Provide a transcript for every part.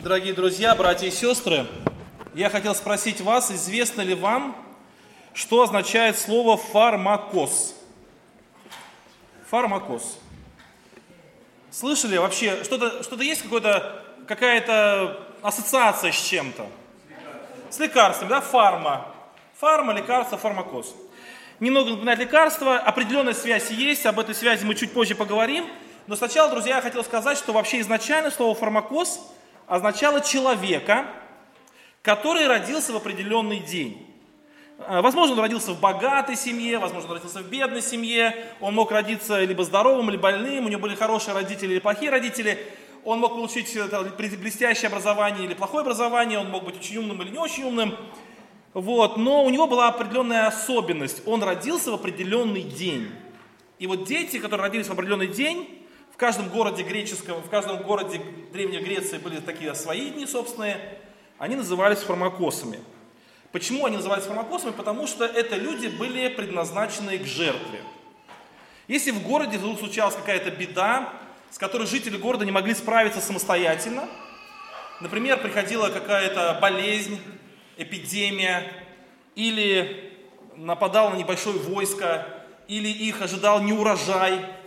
Дорогие друзья, братья и сестры, я хотел спросить вас, известно ли вам, что означает слово фармакос? Фармакос. Слышали вообще, что-то что есть какое-то, какая-то ассоциация с чем-то? С лекарством, да, фарма. Фарма, лекарство, фармакос. Немного напоминает лекарство, определенная связь есть, об этой связи мы чуть позже поговорим. Но сначала, друзья, я хотел сказать, что вообще изначально слово фармакос означало человека, который родился в определенный день. А, возможно, он родился в богатой семье, возможно, он родился в бедной семье, он мог родиться либо здоровым, либо больным, у него были хорошие родители или плохие родители, он мог получить блестящее образование или плохое образование, он мог быть очень умным или не очень умным. Вот. Но у него была определенная особенность. Он родился в определенный день. И вот дети, которые родились в определенный день, в каждом городе греческом, в каждом городе Древней Греции были такие свои дни собственные, они назывались фармакосами. Почему они назывались фармакосами? Потому что это люди были предназначены к жертве. Если в городе случалась какая-то беда, с которой жители города не могли справиться самостоятельно, например, приходила какая-то болезнь, эпидемия, или нападало на небольшое войско, или их ожидал неурожай.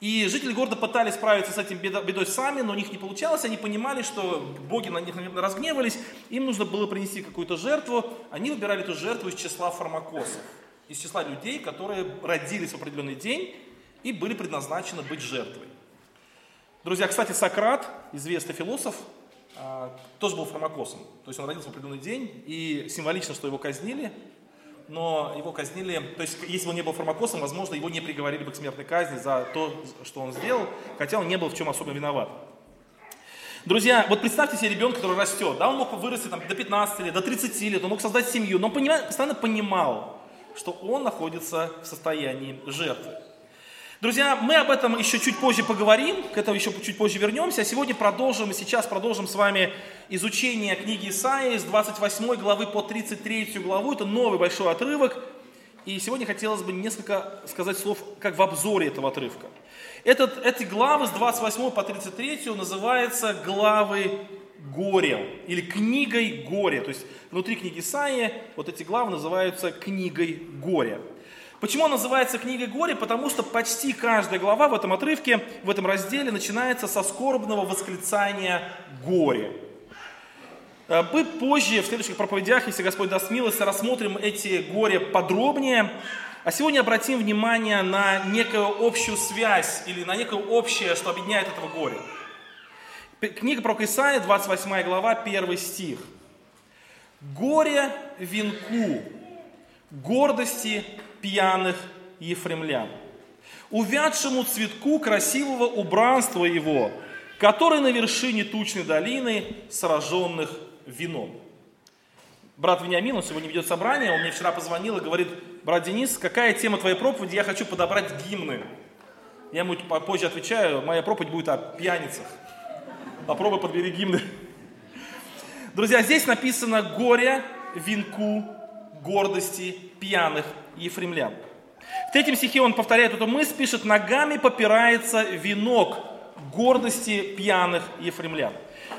И жители города пытались справиться с этим бедой сами, но у них не получалось. Они понимали, что боги на них разгневались, им нужно было принести какую-то жертву. Они выбирали эту жертву из числа фармакосов, из числа людей, которые родились в определенный день и были предназначены быть жертвой. Друзья, кстати, Сократ, известный философ, а, тоже был фармакосом. То есть он родился в определенный день, и символично, что его казнили, но его казнили, то есть если бы он не был фармакосом, возможно, его не приговорили бы к смертной казни за то, что он сделал, хотя он не был в чем особо виноват. Друзья, вот представьте себе ребенка, который растет, да, он мог вырасти там, до 15 лет, до 30 лет, он мог создать семью, но он постоянно понимал, что он находится в состоянии жертвы. Друзья, мы об этом еще чуть позже поговорим, к этому еще чуть позже вернемся. А сегодня продолжим, и сейчас продолжим с вами изучение книги Исаии с 28 главы по 33 главу. Это новый большой отрывок. И сегодня хотелось бы несколько сказать слов, как в обзоре этого отрывка. Этот, эти главы с 28 по 33 называются главы горя или книгой горя. То есть внутри книги Исаии вот эти главы называются книгой горя. Почему он называется книгой горя? Потому что почти каждая глава в этом отрывке, в этом разделе начинается со скорбного восклицания горя. Э, мы позже, в следующих проповедях, если Господь даст милость, рассмотрим эти горе подробнее. А сегодня обратим внимание на некую общую связь или на некое общее, что объединяет этого горя. Книга про Исаия, 28 глава, 1 стих. «Горе венку, гордости пьяных ефремлян, увядшему цветку красивого убранства его, который на вершине тучной долины сраженных вином. Брат Вениамин, он сегодня ведет собрание, он мне вчера позвонил и говорит, брат Денис, какая тема твоей проповеди, я хочу подобрать гимны. Я ему позже отвечаю, моя проповедь будет о пьяницах. Попробуй подбери гимны. Друзья, здесь написано горе, венку, гордости, пьяных ефремлян. В третьем стихе он повторяет эту мысль, пишет, ногами попирается венок гордости пьяных ефремлян.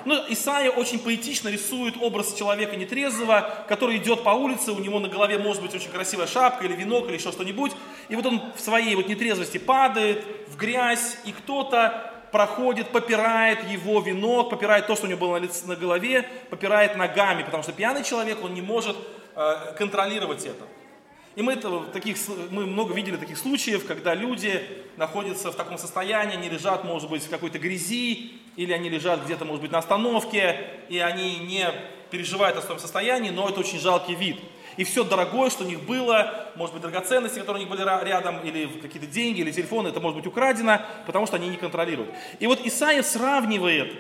Ну, Исаия очень поэтично рисует образ человека нетрезвого, который идет по улице, у него на голове может быть очень красивая шапка или венок или еще что-нибудь, и вот он в своей вот нетрезвости падает в грязь, и кто-то проходит, попирает его венок, попирает то, что у него было на, лице, на голове, попирает ногами, потому что пьяный человек, он не может э, контролировать это. И мы, это, таких, мы много видели таких случаев, когда люди находятся в таком состоянии, они лежат, может быть, в какой-то грязи, или они лежат где-то, может быть, на остановке, и они не переживают о своем состоянии, но это очень жалкий вид. И все дорогое, что у них было, может быть, драгоценности, которые у них были рядом, или какие-то деньги, или телефоны, это может быть украдено, потому что они не контролируют. И вот Исаия сравнивает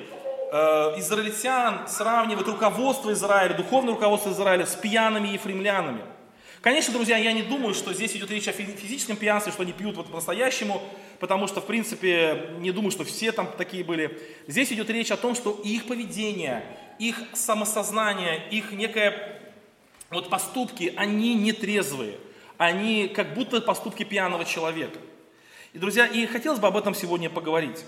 э, израильтян, сравнивает руководство Израиля, духовное руководство Израиля с пьяными ефремлянами. Конечно, друзья, я не думаю, что здесь идет речь о физическом пьянстве, что они пьют вот по-настоящему, потому что, в принципе, не думаю, что все там такие были. Здесь идет речь о том, что их поведение, их самосознание, их некое вот поступки, они не трезвые. Они как будто поступки пьяного человека. И, друзья, и хотелось бы об этом сегодня поговорить.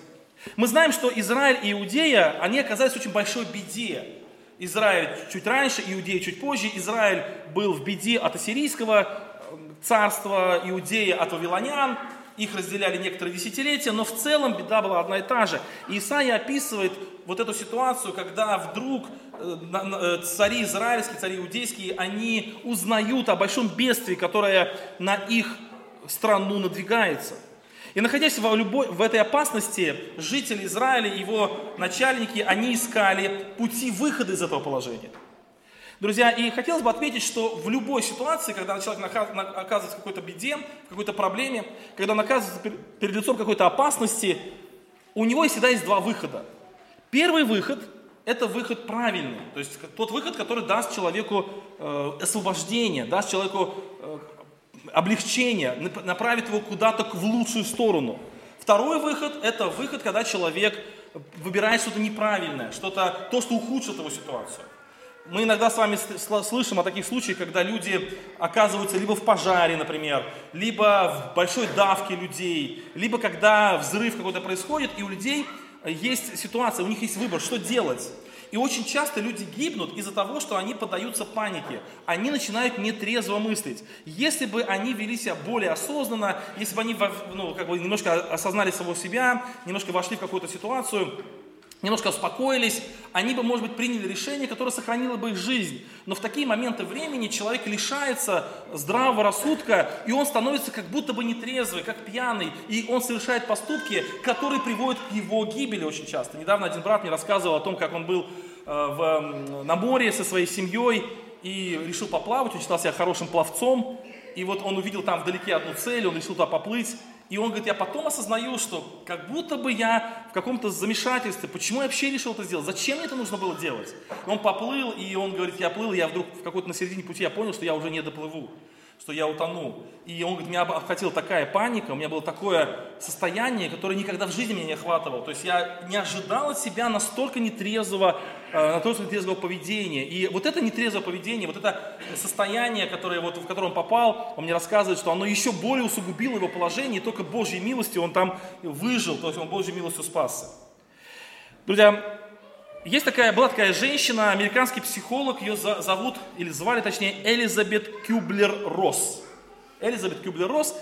Мы знаем, что Израиль и Иудея, они оказались в очень большой беде. Израиль чуть раньше, Иудея чуть позже. Израиль был в беде от ассирийского э, царства, Иудея от вавилонян. Их разделяли некоторые десятилетия, но в целом беда была одна и та же. И Исаия описывает вот эту ситуацию, когда вдруг э, э, цари израильские, цари иудейские, они узнают о большом бедствии, которое на их страну надвигается – и находясь в, любой, в этой опасности, жители Израиля, его начальники, они искали пути выхода из этого положения. Друзья, и хотелось бы отметить, что в любой ситуации, когда человек оказывается в какой-то беде, в какой-то проблеме, когда он оказывается перед лицом какой-то опасности, у него всегда есть два выхода. Первый выход – это выход правильный, то есть тот выход, который даст человеку э, освобождение, даст человеку э, облегчение, направит его куда-то в лучшую сторону. Второй выход – это выход, когда человек выбирает что-то неправильное, что-то, то, что ухудшит его ситуацию. Мы иногда с вами слышим о таких случаях, когда люди оказываются либо в пожаре, например, либо в большой давке людей, либо когда взрыв какой-то происходит, и у людей есть ситуация, у них есть выбор, что делать. И очень часто люди гибнут из-за того, что они поддаются панике. Они начинают нетрезво мыслить. Если бы они вели себя более осознанно, если бы они ну, как бы немножко осознали самого себя, немножко вошли в какую-то ситуацию, немножко успокоились, они бы, может быть, приняли решение, которое сохранило бы их жизнь. Но в такие моменты времени человек лишается здравого рассудка, и он становится как будто бы нетрезвый, как пьяный, и он совершает поступки, которые приводят к его гибели очень часто. Недавно один брат мне рассказывал о том, как он был э, в, на море со своей семьей и решил поплавать, он считал себя хорошим пловцом, и вот он увидел там вдалеке одну цель, он решил туда поплыть, и он говорит, я потом осознаю, что как будто бы я в каком-то замешательстве, почему я вообще решил это сделать, зачем мне это нужно было делать? Он поплыл, и он говорит, я плыл, я вдруг в какой-то на середине пути я понял, что я уже не доплыву что я утону. И он говорит, меня обхватила такая паника, у меня было такое состояние, которое никогда в жизни меня не охватывало. То есть я не ожидал от себя настолько нетрезвого, э, настолько нетрезвого поведения. И вот это нетрезвое поведение, вот это состояние, которое, вот, в которое он попал, он мне рассказывает, что оно еще более усугубило его положение, и только Божьей милостью он там выжил, то есть он Божьей милостью спасся. Друзья, есть такая, была такая женщина, американский психолог, ее зовут, или звали точнее, Элизабет Кюблер-Росс. Элизабет Кюблер-Росс.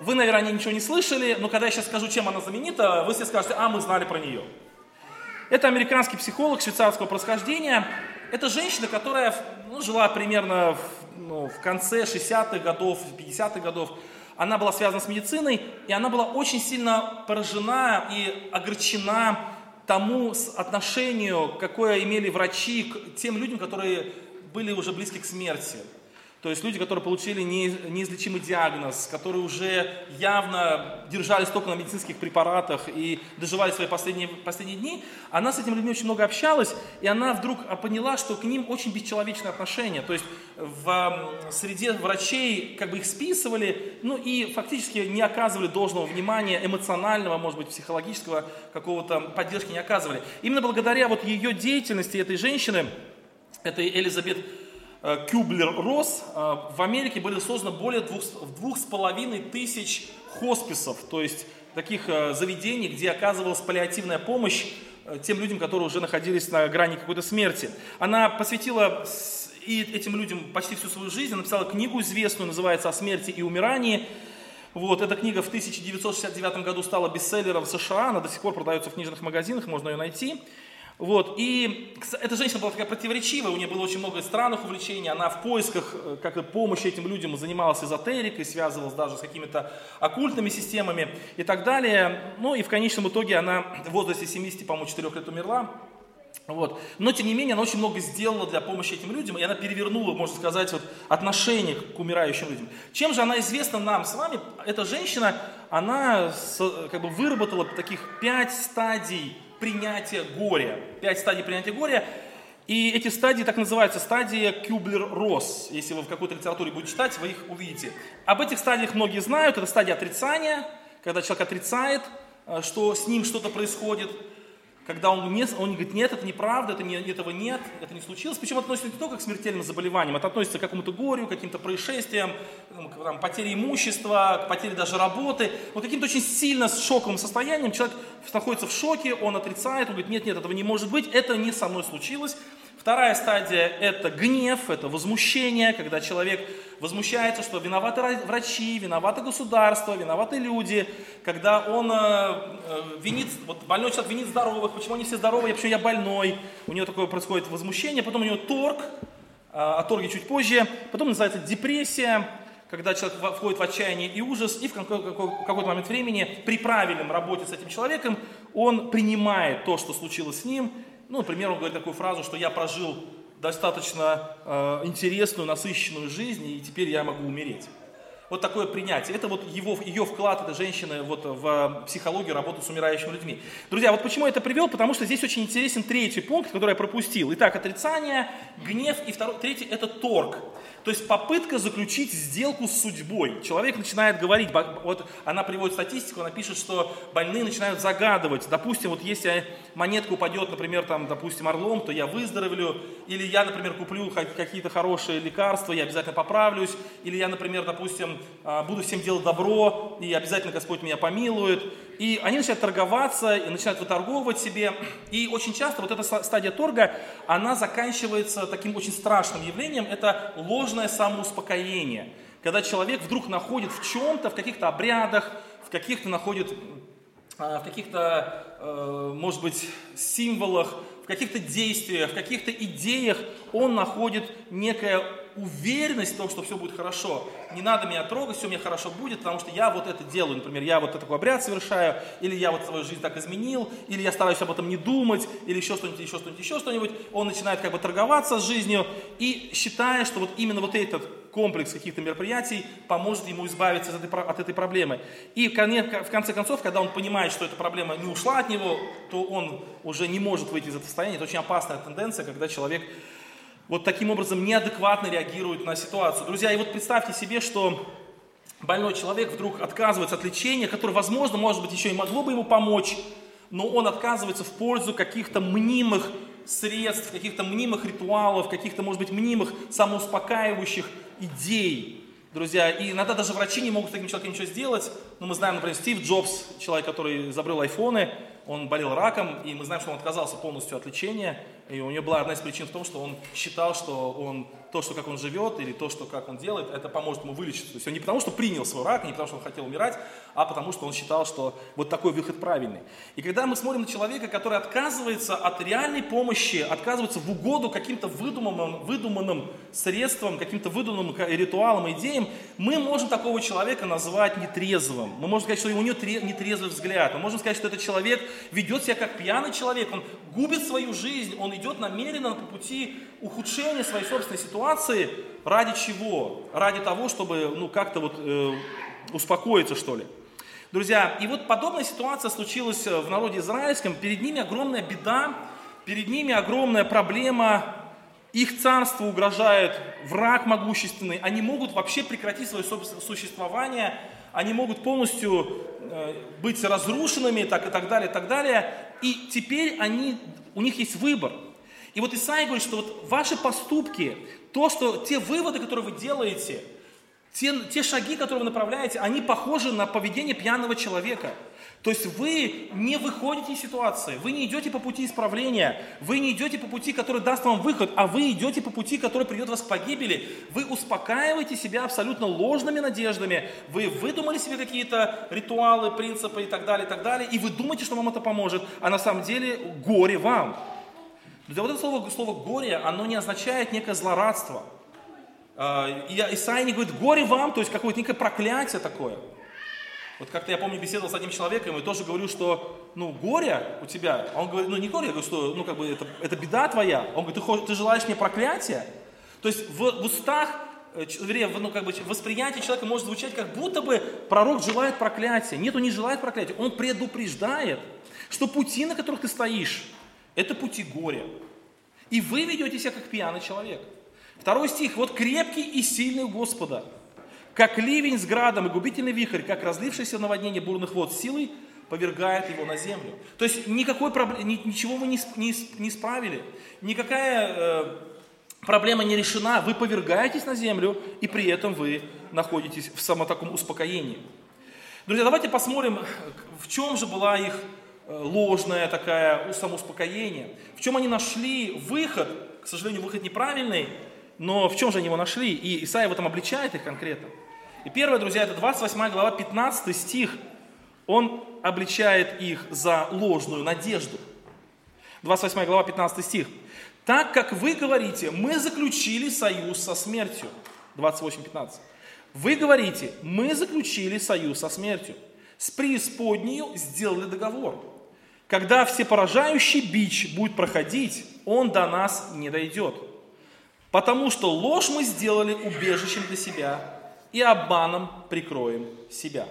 Вы, наверное, ничего не слышали, но когда я сейчас скажу, чем она знаменита, вы все скажете, а, мы знали про нее. Это американский психолог швейцарского происхождения. Это женщина, которая ну, жила примерно в, ну, в конце 60-х годов, 50-х годов. Она была связана с медициной, и она была очень сильно поражена и огорчена тому отношению, какое имели врачи к тем людям, которые были уже близки к смерти. То есть люди, которые получили неизлечимый диагноз, которые уже явно держались только на медицинских препаратах и доживали свои последние, последние дни, она с этими людьми очень много общалась, и она вдруг поняла, что к ним очень бесчеловечное отношение. То есть в среде врачей как бы их списывали, ну и фактически не оказывали должного внимания, эмоционального, может быть, психологического какого-то поддержки не оказывали. Именно благодаря вот ее деятельности этой женщины, этой Элизабет Э, Кюблер-Росс, э, в Америке были созданы более двух, двух с половиной тысяч хосписов, то есть таких э, заведений, где оказывалась паллиативная помощь тем людям, которые уже находились на грани какой-то смерти. Она посвятила и этим людям почти всю свою жизнь, написала книгу известную, называется «О смерти и умирании». Вот, эта книга в 1969 году стала бестселлером в США, она до сих пор продается в книжных магазинах, можно ее найти. Вот, и эта женщина была такая противоречивая, у нее было очень много странных увлечений, она в поисках э, как и помощи этим людям занималась эзотерикой, связывалась даже с какими-то оккультными системами и так далее. Ну и в конечном итоге она в возрасте 70, по-моему, 4 лет умерла. Вот. Но, тем не менее, она очень много сделала для помощи этим людям, и она перевернула, можно сказать, вот, отношение к умирающим людям. Чем же она известна нам с вами? Эта женщина, она как бы выработала таких пять стадий принятия горя. Пять стадий принятия горя. И эти стадии так называются стадия Кюблер-Росс. Если вы в какой-то литературе будете читать, вы их увидите. Об этих стадиях многие знают. Это стадия отрицания, когда человек отрицает, э, что с ним что-то происходит. Когда он, не, он говорит, нет, это неправда, это не, этого нет, это не случилось. Причем относится не только к смертельным заболеваниям, это относится к какому-то горю, к каким-то происшествиям, к там, потере имущества, к потере даже работы. Вот каким-то очень сильно шоковым состоянием человек находится в шоке, он отрицает, он говорит, нет, нет, этого не может быть, это не со мной случилось. Вторая стадия – это гнев, это возмущение, когда человек возмущается, что виноваты врачи, виноваты государство, виноваты люди, когда он э, э, винит, вот больной человек винит здоровых, почему они все здоровые, почему я больной, у него такое происходит возмущение, потом у него торг, э, о торге чуть позже, потом называется депрессия, когда человек входит в отчаяние и ужас, и в какой-то момент времени при правильном работе с этим человеком он принимает то, что случилось с ним, ну, например, он говорит такую фразу, что я прожил достаточно э, интересную, насыщенную жизнь, и теперь я могу умереть. Вот такое принятие. Это вот его, ее вклад этой женщины вот в психологию работы с умирающими людьми. Друзья, вот почему я это привел? Потому что здесь очень интересен третий пункт, который я пропустил. Итак, отрицание, гнев и второй, третий – это торг. То есть попытка заключить сделку с судьбой. Человек начинает говорить, вот она приводит статистику, она пишет, что больные начинают загадывать. Допустим, вот если монетка упадет, например, там, допустим, орлом, то я выздоровлю. Или я, например, куплю какие-то хорошие лекарства, я обязательно поправлюсь. Или я, например, допустим, а, буду всем делать добро, и обязательно Господь меня помилует. И они начинают торговаться, и начинают выторговывать себе. И очень часто вот эта стадия торга, она заканчивается таким очень страшным явлением. Это ложное самоуспокоение. Когда человек вдруг находит в чем-то, в каких-то обрядах, в каких-то находит а, в каких-то, э, может быть, символах, в каких-то действиях, в каких-то идеях он находит некое уверенность в том, что все будет хорошо. Не надо меня трогать, все мне хорошо будет, потому что я вот это делаю. Например, я вот такой обряд совершаю, или я вот свою жизнь так изменил, или я стараюсь об этом не думать, или еще что-нибудь, еще что-нибудь, еще что-нибудь. Он начинает как бы торговаться с жизнью и считая, что вот именно вот этот комплекс каких-то мероприятий поможет ему избавиться от этой, от этой проблемы. И в конце концов, когда он понимает, что эта проблема не ушла от него, то он уже не может выйти из этого состояния. Это очень опасная тенденция, когда человек вот таким образом неадекватно реагируют на ситуацию. Друзья, и вот представьте себе, что больной человек вдруг отказывается от лечения, которое, возможно, может быть, еще и могло бы ему помочь, но он отказывается в пользу каких-то мнимых средств, каких-то мнимых ритуалов, каких-то, может быть, мнимых самоуспокаивающих идей. Друзья, и иногда даже врачи не могут с таким человеком ничего сделать. Но мы знаем, например, Стив Джобс, человек, который изобрел айфоны, он болел раком, и мы знаем, что он отказался полностью от лечения. И у него была одна из причин в том, что он считал, что он то, что как он живет, или то, что как он делает, это поможет ему вылечиться. То есть он не потому, что принял свой рак, не потому, что он хотел умирать, а потому, что он считал, что вот такой выход правильный. И когда мы смотрим на человека, который отказывается от реальной помощи, отказывается в угоду каким-то выдуманным, выдуманным средствам, каким-то выдуманным ритуалам, идеям, мы можем такого человека назвать нетрезвым. Мы можем сказать, что у него нетрезвый взгляд. Мы можем сказать, что этот человек ведет себя как пьяный человек, он губит свою жизнь, он идет намеренно по пути ухудшения своей собственной ситуации. Ради чего? Ради того, чтобы ну, как-то вот э, успокоиться, что ли. Друзья, и вот подобная ситуация случилась э, в народе израильском. Перед ними огромная беда, перед ними огромная проблема. Их царству угрожает враг могущественный. Они могут вообще прекратить свое существование. Они могут полностью э, быть разрушенными так, и так далее, и так далее. И теперь они, у них есть выбор – и вот Исаия говорит, что вот ваши поступки, то, что те выводы, которые вы делаете, те, те шаги, которые вы направляете, они похожи на поведение пьяного человека. То есть вы не выходите из ситуации, вы не идете по пути исправления, вы не идете по пути, который даст вам выход, а вы идете по пути, который приведет вас к погибели. Вы успокаиваете себя абсолютно ложными надеждами, вы выдумали себе какие-то ритуалы, принципы и так далее, и так далее, и вы думаете, что вам это поможет, а на самом деле горе вам. Друзья, вот это слово, слово «горе», оно не означает некое злорадство. А, Исаия не говорит «горе вам», то есть какое-то некое проклятие такое. Вот как-то я помню, беседовал с одним человеком и тоже говорю, что, ну, горе у тебя. Он говорит, ну, не горе, я говорю, что, ну, как бы, это, это беда твоя. Он говорит, ты, ты желаешь мне проклятия? То есть в, в устах, э, ну, как бы, восприятие человека может звучать, как будто бы пророк желает проклятия. Нет, он не желает проклятия, он предупреждает, что пути, на которых ты стоишь, это пути горя. И вы ведете себя как пьяный человек. Второй стих. Вот крепкий и сильный у Господа, как ливень с градом и губительный вихрь, как разлившееся наводнение бурных вод силой, повергает его на землю. То есть никакой проблемы, ничего вы не, не, не исправили, никакая э, проблема не решена, вы повергаетесь на землю, и при этом вы находитесь в самом таком успокоении. Друзья, давайте посмотрим, в чем же была их э, ложное такое самоуспокоение, в чем они нашли выход, к сожалению, выход неправильный, но в чем же они его нашли, и Исаия в этом обличает их конкретно. И первое, друзья, это 28 глава, 15 стих, он обличает их за ложную надежду. 28 глава, 15 стих. «Так как вы говорите, мы заключили союз со смертью». 28-15. Вы говорите, мы заключили союз со смертью. С преисподнею сделали договор. Когда всепоражающий бич будет проходить, он до нас не дойдет. Потому что ложь мы сделали убежищем для себя и обманом прикроем себя.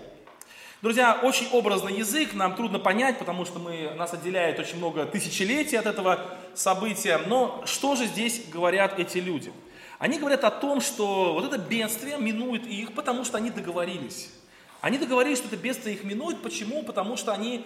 Друзья, очень образный язык, нам трудно понять, потому что мы, нас отделяет очень много тысячелетий от этого события. Но что же здесь говорят эти люди? Они говорят о том, что вот это бедствие минует их, потому что они договорились. Они договорились, что это бедствие их минует. Почему? Потому что они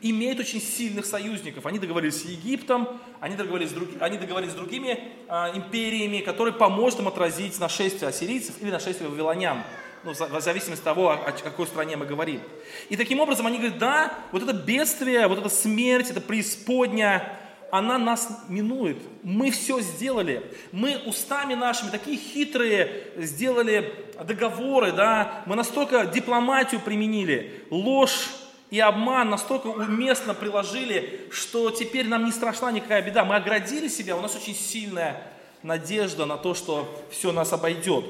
имеют очень сильных союзников. Они договорились с Египтом, они договорились с, друг, они договорились с другими э, империями, которые поможет им отразить нашествие ассирийцев или нашествие вавилонян. Ну, в зависимости от того, о какой стране мы говорим. И таким образом они говорят, да, вот это бедствие, вот эта смерть, это преисподня, она нас минует. Мы все сделали. Мы устами нашими такие хитрые сделали договоры, да. Мы настолько дипломатию применили, ложь и обман настолько уместно приложили, что теперь нам не страшна никакая беда. Мы оградили себя, у нас очень сильная надежда на то, что все нас обойдет.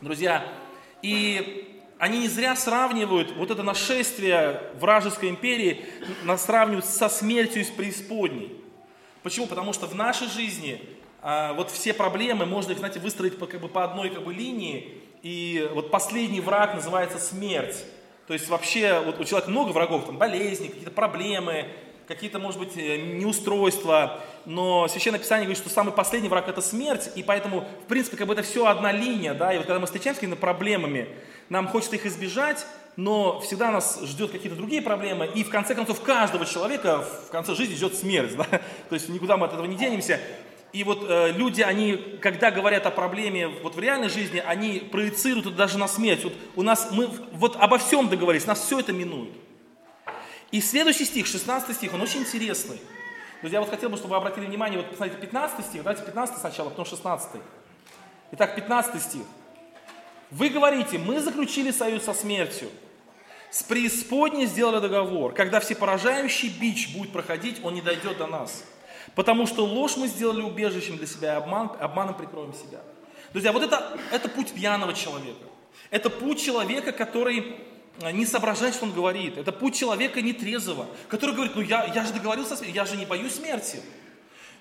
Друзья, и они не зря сравнивают вот это нашествие вражеской империи, нас сравнивают со смертью из преисподней. Почему? Потому что в нашей жизни а, вот все проблемы можно их, знаете, выстроить по, как бы, по одной как бы, линии, и вот последний враг называется смерть. То есть вообще вот у человека много врагов, там болезни, какие-то проблемы, какие-то, может быть, э, неустройства, но Священное Писание говорит, что самый последний враг – это смерть, и поэтому, в принципе, как бы это все одна линия, да, и вот когда мы встречаемся с какими-то проблемами, нам хочется их избежать, но всегда нас ждет какие-то другие проблемы, и в конце концов каждого человека в конце жизни ждет смерть, да? то есть никуда мы от этого не денемся. И вот э, люди, они, когда говорят о проблеме вот в реальной жизни, они проецируют это даже на смерть. Вот у нас, мы вот обо всем договорились, нас все это минует. И следующий стих, 16 стих, он очень интересный. Друзья, вот хотел бы, чтобы вы обратили внимание, вот посмотрите, 15 стих, давайте 15 сначала, потом 16. Итак, 15 стих. Вы говорите, мы заключили союз со смертью, с преисподней сделали договор. Когда всепоражающий бич будет проходить, он не дойдет до нас. Потому что ложь мы сделали убежищем для себя, и обман, обманом прикроем себя. Друзья, вот это, это путь пьяного человека. Это путь человека, который э, не соображает, что он говорит. Это путь человека нетрезвого, который говорит, ну я, я же договорился, я же не боюсь смерти.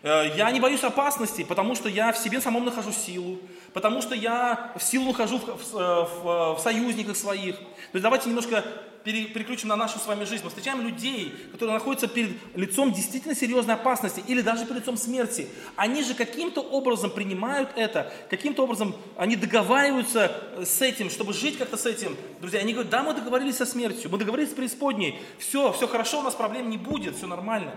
Э, я не боюсь опасностей, потому что я в себе самом нахожу силу, потому что я в силу нахожу в, в, в, в союзниках своих. То есть давайте немножко переключим на нашу с вами жизнь. Мы встречаем людей, которые находятся перед лицом действительно серьезной опасности или даже перед лицом смерти. Они же каким-то образом принимают это, каким-то образом они договариваются с этим, чтобы жить как-то с этим. Друзья, они говорят, да, мы договорились со смертью, мы договорились с преисподней, все, все хорошо, у нас проблем не будет, все нормально.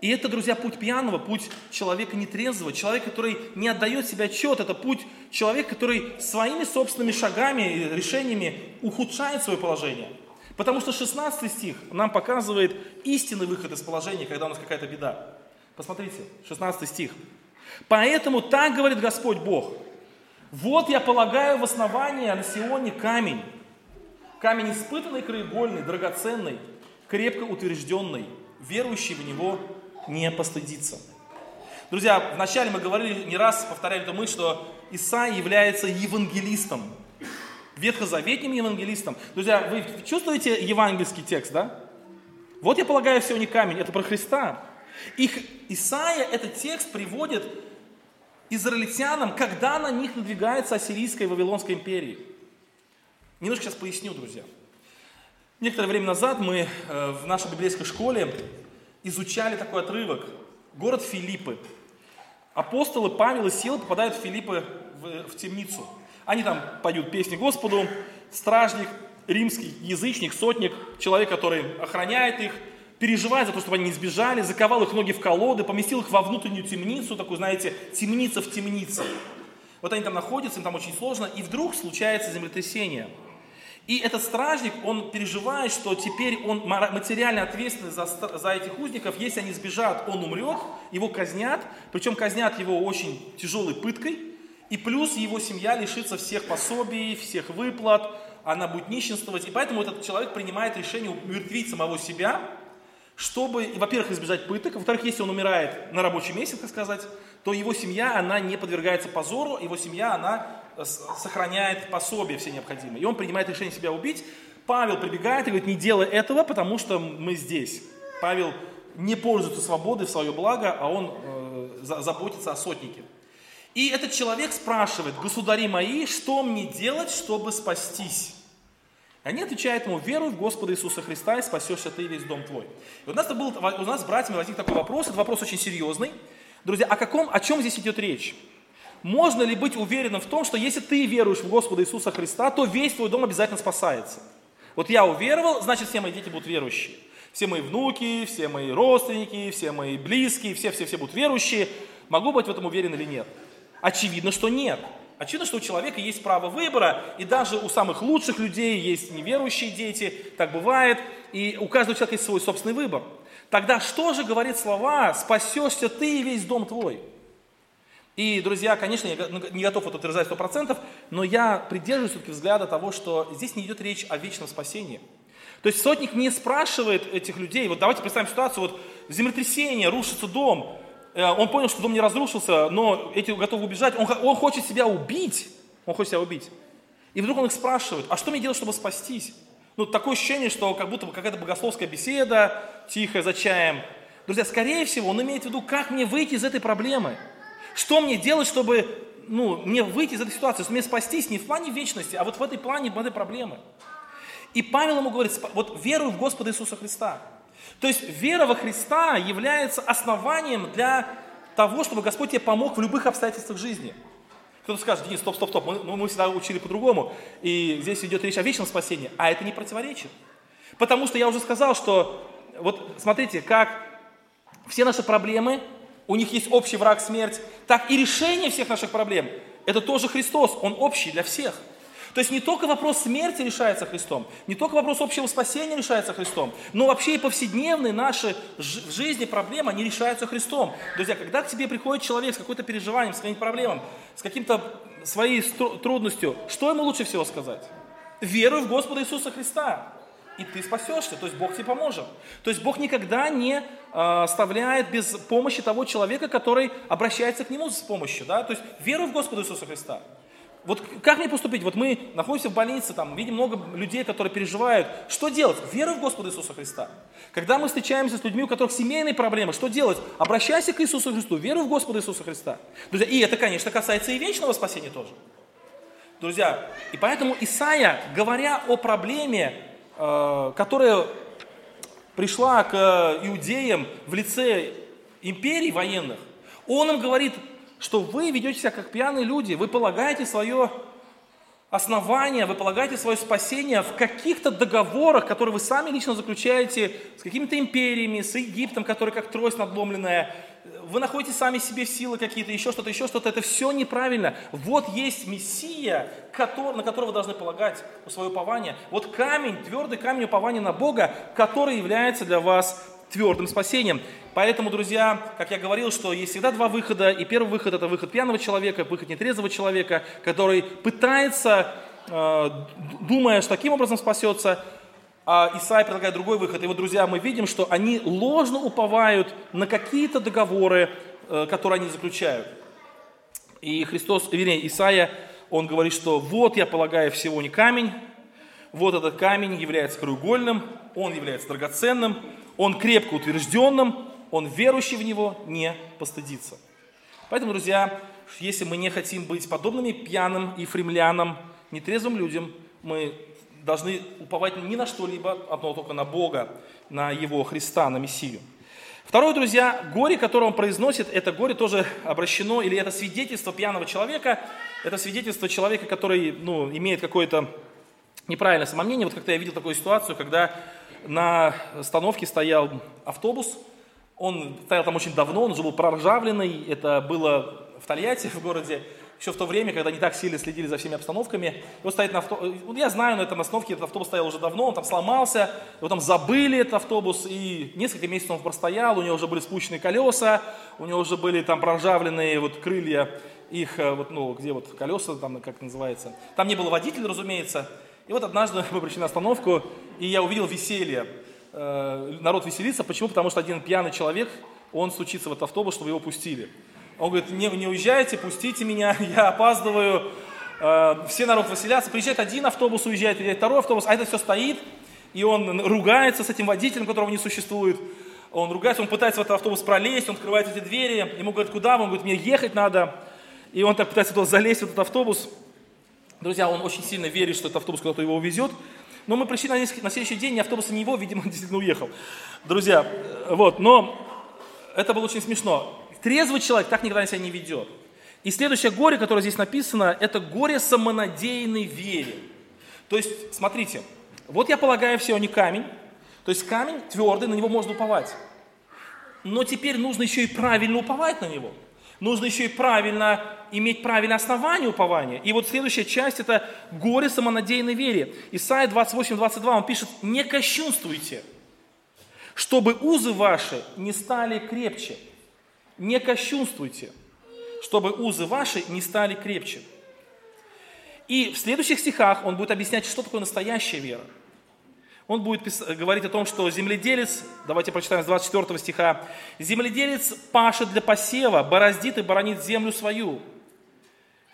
И это, друзья, путь пьяного, путь человека нетрезвого, человек, который не отдает себе отчет, это путь человека, который своими собственными шагами и решениями ухудшает свое положение. Потому что 16 стих нам показывает истинный выход из положения, когда у нас какая-то беда. Посмотрите, 16 стих. «Поэтому так говорит Господь Бог, вот я полагаю в основание на Сионе камень, камень испытанный, краеугольный, драгоценный, крепко утвержденный, верующий в него не постыдиться. Друзья, вначале мы говорили, не раз повторяли эту мысль, что Исаия является евангелистом, ветхозаветним евангелистом. Друзья, вы чувствуете евангельский текст, да? Вот я полагаю не камень, это про Христа. Их Исаия этот текст приводит израильтянам, когда на них надвигается ассирийская и вавилонская империя. Немножко сейчас поясню, друзья. Некоторое время назад мы э, в нашей библейской школе изучали такой отрывок. Город Филиппы. Апостолы Павел и Сила попадают в Филиппы в, в темницу. Они там поют песни Господу, стражник римский язычник, сотник, человек, который охраняет их, переживает за то, чтобы они не сбежали, заковал их ноги в колоды, поместил их во внутреннюю темницу, такую, знаете, темница в темнице. Вот они там находятся, им там очень сложно, и вдруг случается землетрясение. И этот стражник, он переживает, что теперь он материально ответственный за, за этих узников. Если они сбежат, он умрет, его казнят. Причем казнят его очень тяжелой пыткой. И плюс его семья лишится всех пособий, всех выплат, она будет нищенствовать. И поэтому этот человек принимает решение умертвить самого себя, чтобы, во-первых, избежать пыток, во-вторых, если он умирает на рабочем месте, так сказать, то его семья, она не подвергается позору, его семья, она сохраняет пособие все необходимые. И он принимает решение себя убить. Павел прибегает и говорит, не делай этого, потому что мы здесь. Павел не пользуется свободой в свое благо, а он э, заботится о сотнике. И этот человек спрашивает, государи мои, что мне делать, чтобы спастись? Они отвечают ему, веруй в Господа Иисуса Христа и спасешься ты и весь дом твой. И у нас, был, у нас с братьями возник такой вопрос, это вопрос очень серьезный. Друзья, о, каком, о чем здесь идет речь? Можно ли быть уверенным в том, что если ты веруешь в Господа Иисуса Христа, то весь твой дом обязательно спасается? Вот я уверовал, значит все мои дети будут верующие. Все мои внуки, все мои родственники, все мои близкие, все-все-все будут верующие. Могу быть в этом уверен или нет? Очевидно, что нет. Очевидно, что у человека есть право выбора, и даже у самых лучших людей есть неверующие дети, так бывает, и у каждого человека есть свой собственный выбор. Тогда что же говорит слова «спасешься ты и весь дом твой»? И, друзья, конечно, я ну, не готов это утверждать сто процентов, но я придерживаюсь все-таки взгляда того, что здесь не идет речь о вечном спасении. То есть сотник не спрашивает этих людей, вот давайте представим ситуацию, вот землетрясение, рушится дом, э, он понял, что дом не разрушился, но эти готовы убежать, он, он хочет себя убить, он хочет себя убить. И вдруг он их спрашивает, а что мне делать, чтобы спастись? Ну, такое ощущение, что как будто бы какая-то богословская беседа, тихая, за чаем. Друзья, скорее всего, он имеет в виду, как мне выйти из этой проблемы. Что мне делать, чтобы ну, мне выйти из этой ситуации, мне спастись не в плане вечности, а вот в этой плане, в этой проблемы. И Павел ему говорит, вот веруй в Господа Иисуса Христа. То есть вера во Христа является основанием для того, чтобы Господь тебе помог в любых обстоятельствах жизни. Кто-то скажет, Денис, стоп, стоп, стоп, мы, ну, мы всегда учили по-другому, и здесь идет речь о вечном спасении, а это не противоречит. Потому что я уже сказал, что, вот смотрите, как все наши проблемы, у них есть общий враг смерть, так и решение всех наших проблем, это тоже Христос, Он общий для всех – то есть не только вопрос смерти решается Христом, не только вопрос общего спасения решается Христом, но вообще и повседневные наши в жизни проблемы, они решаются Христом. Друзья, когда к тебе приходит человек с какой-то переживанием, с каким-то проблемой, с каким-то своей трудностью, что ему лучше всего сказать? Веруй в Господа Иисуса Христа, и ты спасешься, то есть Бог тебе поможет. То есть Бог никогда не э, оставляет без помощи того человека, который обращается к Нему с помощью. Да? То есть веруй в Господа Иисуса Христа вот как мне поступить? Вот мы находимся в больнице, там, видим много людей, которые переживают. Что делать? Вера в Господа Иисуса Христа. Когда мы встречаемся с людьми, у которых семейные проблемы, что делать? Обращайся к Иисусу Христу, веруй в Господа Иисуса Христа. Друзья, и это, конечно, касается и вечного спасения тоже. Друзья, и поэтому Исаия, говоря о проблеме, которая пришла к иудеям в лице империй военных, он им говорит, что вы ведете себя как пьяные люди, вы полагаете свое основание, вы полагаете свое спасение в каких-то договорах, которые вы сами лично заключаете с какими-то империями, с Египтом, который как трость надломленная, вы находите сами себе силы какие-то, еще что-то, еще что-то, это все неправильно. Вот есть Мессия, который, на которого должны полагать свое упование. Вот камень, твердый камень упования на Бога, который является для вас твердым спасением. Поэтому, друзья, как я говорил, что есть всегда два выхода. И первый выход – это выход пьяного человека, выход нетрезвого человека, который пытается, э, думая, что таким образом спасется, а Исаия предлагает другой выход. И вот, друзья, мы видим, что они ложно уповают на какие-то договоры, э, которые они заключают. И Христос, вернее, Исаия, он говорит, что вот я полагаю всего не камень, вот этот камень является краеугольным, он является драгоценным, он крепко утвержденным, он верующий в него не постыдится. Поэтому, друзья, если мы не хотим быть подобными пьяным и фремлянам, нетрезвым людям, мы должны уповать ни на что-либо, одно только на Бога, на Его Христа, на Мессию. Второе, друзья, горе, которое он произносит, это горе тоже обращено, или это свидетельство пьяного человека, это свидетельство человека, который ну, имеет какое-то неправильное самомнение. Вот как-то я видел такую ситуацию, когда на остановке стоял автобус, он стоял там очень давно, он уже был проржавленный, это было в Тольятти, в городе, еще в то время, когда не так сильно следили за всеми обстановками. Вот стоит на авто... Я знаю, на этом остановке этот автобус стоял уже давно, он там сломался, его там забыли, этот автобус, и несколько месяцев он простоял, у него уже были спущенные колеса, у него уже были там проржавленные вот крылья, их, э, вот, ну, где вот колеса, там, как называется. Там не было водителя, разумеется. И вот однажды мы пришли на остановку, и я увидел веселье. Э, народ веселится. Почему? Потому что один пьяный человек, он стучится в этот автобус, чтобы его пустили. Он говорит, не, не уезжайте, пустите меня, я опаздываю. Э, все народ веселятся. Приезжает один автобус, уезжает, приезжает второй автобус, а это все стоит. И он ругается с этим водителем, которого не существует. Он ругается, он пытается в этот автобус пролезть, он открывает эти двери. Ему говорят, куда? Он говорит, мне ехать надо. И он так пытается туда залезть в этот автобус. Друзья, он очень сильно верит, что этот автобус куда-то его увезет. Но мы пришли на, на следующий день, и автобус не его, видимо, действительно уехал. Друзья, вот, но это было очень смешно. Трезвый человек так никогда себя не ведет. И следующее горе, которое здесь написано, это горе самонадеянной вере. То есть, смотрите, вот я полагаю все, а не камень. То есть камень твердый, на него можно уповать. Но теперь нужно еще и правильно уповать на него. Нужно еще и правильно иметь правильное основание упования. И вот следующая часть – это горе самонадеянной вере. Исайя 28-22, он пишет, «Не кощунствуйте, чтобы узы ваши не стали крепче». Не кощунствуйте, чтобы узы ваши не стали крепче. И в следующих стихах он будет объяснять, что такое настоящая вера. Он будет говорить о том, что земледелец, давайте прочитаем с 24 стиха, земледелец пашет для посева, бороздит и боронит землю свою.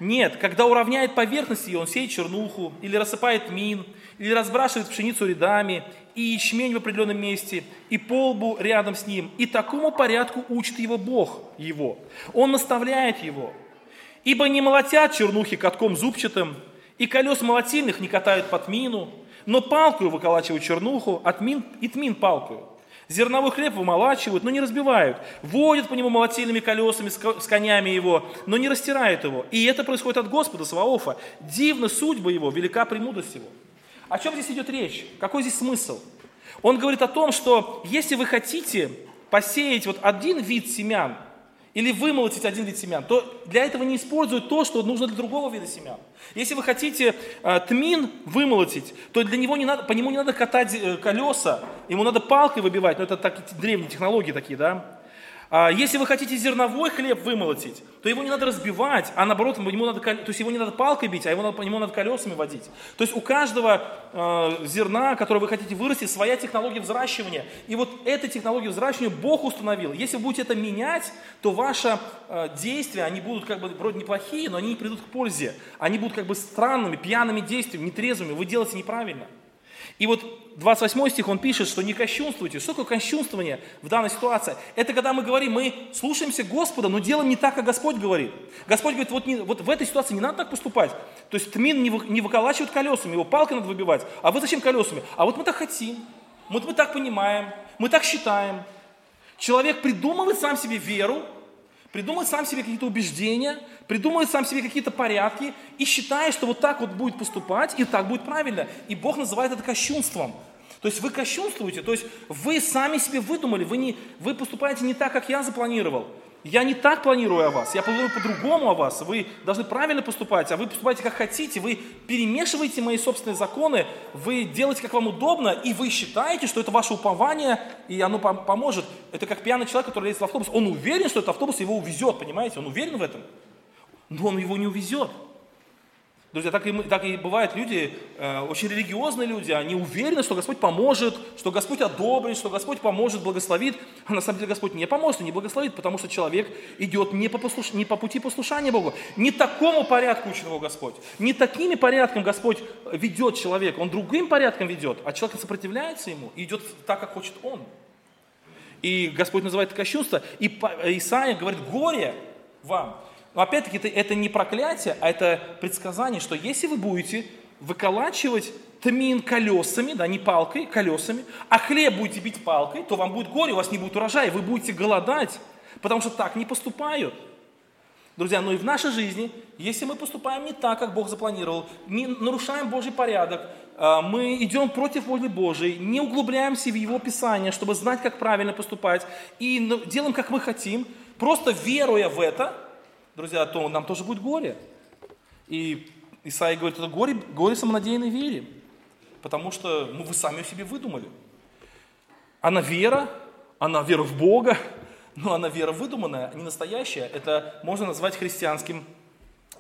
Нет, когда уравняет поверхность ее, он сеет чернуху, или рассыпает мин, или разбрасывает пшеницу рядами, и ячмень в определенном месте, и полбу рядом с ним. И такому порядку учит его Бог его. Он наставляет его. Ибо не молотят чернухи катком зубчатым, и колес молотильных не катают под мину, но палкою выколачивают чернуху, от мин, и тмин палкою. Зерновой хлеб вымолачивают, но не разбивают. Водят по нему молотильными колесами с конями его, но не растирают его. И это происходит от Господа Саваофа. Дивна судьба его, велика премудрость его. О чем здесь идет речь? Какой здесь смысл? Он говорит о том, что если вы хотите посеять вот один вид семян, или вымолотить один вид семян, то для этого не используют то, что нужно для другого вида семян. Если вы хотите э, тмин вымолотить, то для него не надо, по нему не надо катать э, колеса, ему надо палкой выбивать, но это так, древние технологии такие, да. А если вы хотите зерновой хлеб вымолотить, то его не надо разбивать, а наоборот, ему надо, то есть его не надо палкой бить, а его надо, по нему надо колесами водить. То есть у каждого э, зерна, которое вы хотите вырастить, своя технология взращивания. И вот эта технология взращивания Бог установил. Если вы будете это менять, то ваши э, действия, они будут как бы вроде неплохие, но они не придут к пользе. Они будут как бы странными, пьяными действиями, нетрезвыми. Вы делаете неправильно. И вот 28 стих он пишет, что не кощунствуйте. Что такое кощунствование в данной ситуации? Это когда мы говорим, мы слушаемся Господа, но делаем не так, как Господь говорит. Господь говорит, вот, не, вот в этой ситуации не надо так поступать. То есть тмин не, вы, не выколачивают колесами, его палкой надо выбивать. А вы зачем колесами? А вот мы так хотим, вот мы так понимаем, мы так считаем. Человек придумывает сам себе веру, придумывает сам себе какие-то убеждения, придумывает сам себе какие-то порядки и считает, что вот так вот будет поступать, и так будет правильно. И Бог называет это кощунством. То есть вы кощунствуете, то есть вы сами себе выдумали, вы, не, вы поступаете не так, как я запланировал. Я не так планирую о вас, я планирую по-другому о вас. Вы должны правильно поступать, а вы поступаете как хотите. Вы перемешиваете мои собственные законы, вы делаете как вам удобно, и вы считаете, что это ваше упование, и оно поможет. Это как пьяный человек, который лезет в автобус. Он уверен, что этот автобус его увезет, понимаете? Он уверен в этом. Но он его не увезет. Друзья, так и, так и бывают люди, э, очень религиозные люди, они уверены, что Господь поможет, что Господь одобрит, что Господь поможет, благословит. А на самом деле Господь не поможет и не благословит, потому что человек идет не по, послуш... не по пути послушания Богу. Не такому порядку учит его Господь. Не такими порядком Господь ведет человека. Он другим порядком ведет, а человек сопротивляется ему и идет так, как хочет он. И Господь называет это кощунство. И Исаия говорит, горе вам, но опять-таки это, это не проклятие, а это предсказание, что если вы будете выколачивать тмин колесами, да, не палкой, колесами, а хлеб будете бить палкой, то вам будет горе, у вас не будет урожая, вы будете голодать, потому что так не поступают. Друзья, но и в нашей жизни, если мы поступаем не так, как Бог запланировал, не нарушаем Божий порядок, а, мы идем против воли Божией, не углубляемся в Его Писание, чтобы знать, как правильно поступать, и ну, делаем, как мы хотим, просто веруя в это, друзья, то нам тоже будет горе. И Исаия говорит, это горе, горе самонадеянной вере, потому что ну, вы сами о себе выдумали. Она вера, она вера в Бога, но она вера выдуманная, не настоящая. Это можно назвать христианским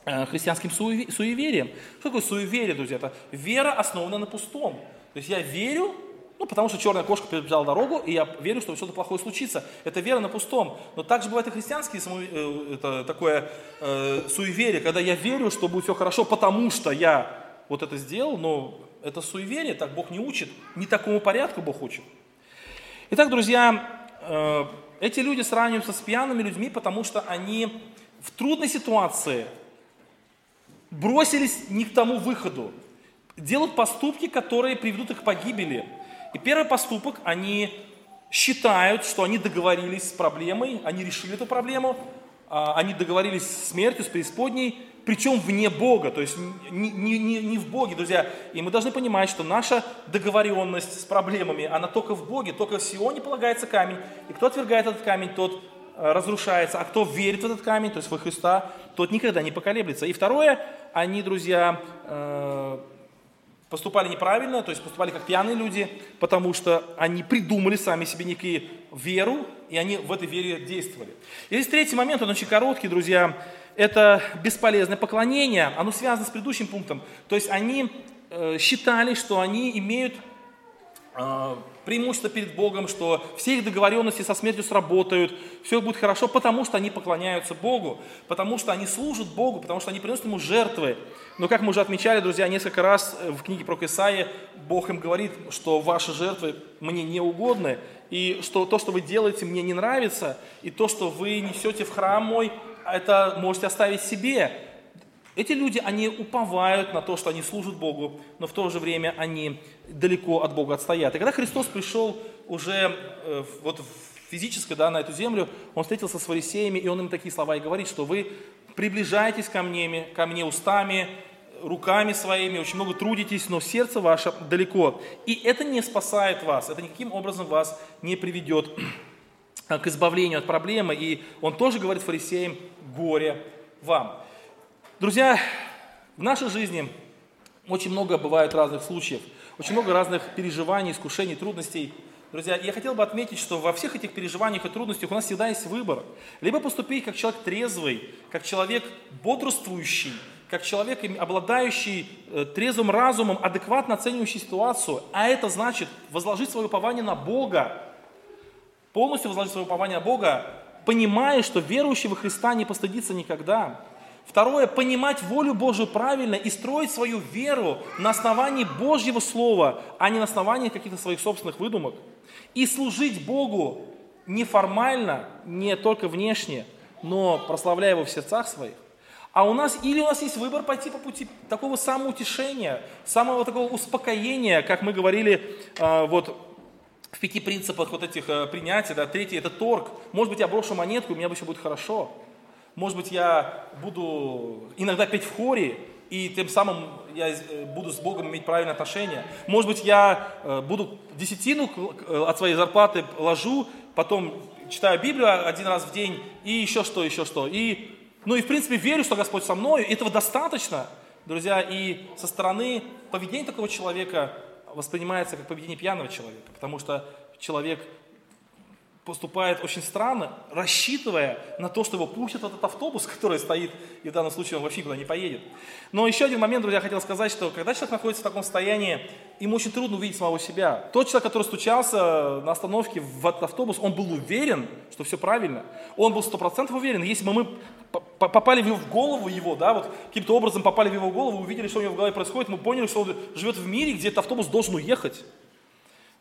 Э, христианским суеверием. Что такое суеверие, друзья? Это вера, основанная на пустом. То есть я верю, ну, потому что черная кошка перебежала дорогу, и я верю, что что-то плохое случится. Это вера на пустом. Но также бывает и христианские э, это такое э, суеверие, когда я верю, что будет все хорошо, потому что я вот это сделал, но это суеверие, так Бог не учит, не такому порядку Бог учит. Итак, друзья, э, эти люди сравниваются с пьяными людьми, потому что они в трудной ситуации – бросились не к тому выходу, делают поступки, которые приведут их к погибели. И первый поступок, они считают, что они договорились с проблемой, они решили эту проблему, а, они договорились с смертью, с преисподней, причем вне Бога, то есть не, не, не, не в Боге, друзья. И мы должны понимать, что наша договоренность с проблемами, она только в Боге, только в Сионе полагается камень. И кто отвергает этот камень, тот Э, разрушается, а кто верит в этот камень, то есть во Христа, тот никогда не поколеблется. И второе, они, друзья, э, поступали неправильно, то есть поступали как пьяные люди, потому что они придумали сами себе некие веру, и они в этой вере действовали. И здесь третий момент, он очень короткий, друзья, это бесполезное поклонение, оно связано с предыдущим пунктом. То есть они э, считали, что они имеют преимущество перед Богом, что все их договоренности со смертью сработают, все будет хорошо, потому что они поклоняются Богу, потому что они служат Богу, потому что они приносят Ему жертвы. Но как мы уже отмечали, друзья, несколько раз в книге про Исаия Бог им говорит, что ваши жертвы мне не угодны, и что то, что вы делаете, мне не нравится, и то, что вы несете в храм мой, это можете оставить себе. Эти люди, они уповают на то, что они служат Богу, но в то же время они далеко от Бога отстоят. И когда Христос пришел уже э, вот физически да, на эту землю, Он встретился с фарисеями, и Он им такие слова и говорит, что вы приближаетесь ко мне, ко мне устами, руками своими, очень много трудитесь, но сердце ваше далеко. И это не спасает вас, это никаким образом вас не приведет к избавлению от проблемы. И он тоже говорит фарисеям, горе вам. Друзья, в нашей жизни очень много бывает разных случаев, очень много разных переживаний, искушений, трудностей. Друзья, я хотел бы отметить, что во всех этих переживаниях и трудностях у нас всегда есть выбор. Либо поступить как человек трезвый, как человек бодрствующий, как человек, обладающий э, трезвым разумом, адекватно оценивающий ситуацию. А это значит возложить свое упование на Бога, полностью возложить свое упование на Бога, понимая, что верующий во Христа не постыдится никогда. Второе, понимать волю Божию правильно и строить свою веру на основании Божьего Слова, а не на основании каких-то своих собственных выдумок. И служить Богу не формально, не только внешне, но прославляя Его в сердцах своих. А у нас, или у нас есть выбор пойти по пути такого самоутешения, самого такого успокоения, как мы говорили э, вот в пяти принципах вот этих э, принятий, да, третий это торг. Может быть, я брошу монетку, у меня все будет хорошо. Может быть, я буду иногда петь в хоре, и тем самым я э, буду с Богом иметь правильное отношение. Может быть, я э, буду десятину э, от своей зарплаты ложу, потом читаю Библию один раз в день, и еще что, еще что. И, ну и в принципе верю, что Господь со мной, этого достаточно, друзья. И со стороны поведение такого человека воспринимается как поведение пьяного человека, потому что человек поступает очень странно, рассчитывая на то, что его пустят в этот автобус, который стоит, и в данном случае он вообще никуда не поедет. Но еще один момент, друзья, я хотел сказать, что когда человек находится в таком состоянии, ему очень трудно увидеть самого себя. Тот человек, который стучался на остановке в этот автобус, он был уверен, что все правильно. Он был сто процентов уверен. Если бы мы попали в голову его, да, вот каким-то образом попали в его голову, увидели, что у него в голове происходит, мы поняли, что он живет в мире, где этот автобус должен уехать.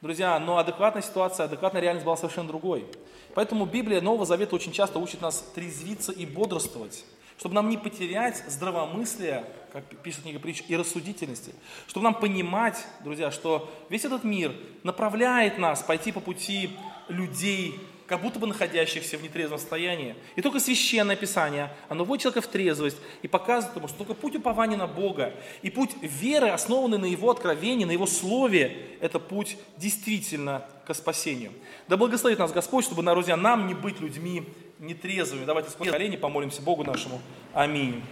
Друзья, но адекватная ситуация, адекватная реальность была совершенно другой. Поэтому Библия Нового Завета очень часто учит нас трезвиться и бодрствовать, чтобы нам не потерять здравомыслие, как пишет книга притч, и рассудительности, чтобы нам понимать, друзья, что весь этот мир направляет нас пойти по пути людей, как будто бы находящихся в нетрезвом состоянии. И только священное Писание, оно вводит человека в трезвость и показывает ему, что только путь упования на Бога и путь веры, основанный на Его откровении, на Его Слове, это путь действительно к спасению. Да благословит нас Господь, чтобы, друзья, нам не быть людьми нетрезвыми. Давайте склоним колени, помолимся Богу нашему. Аминь.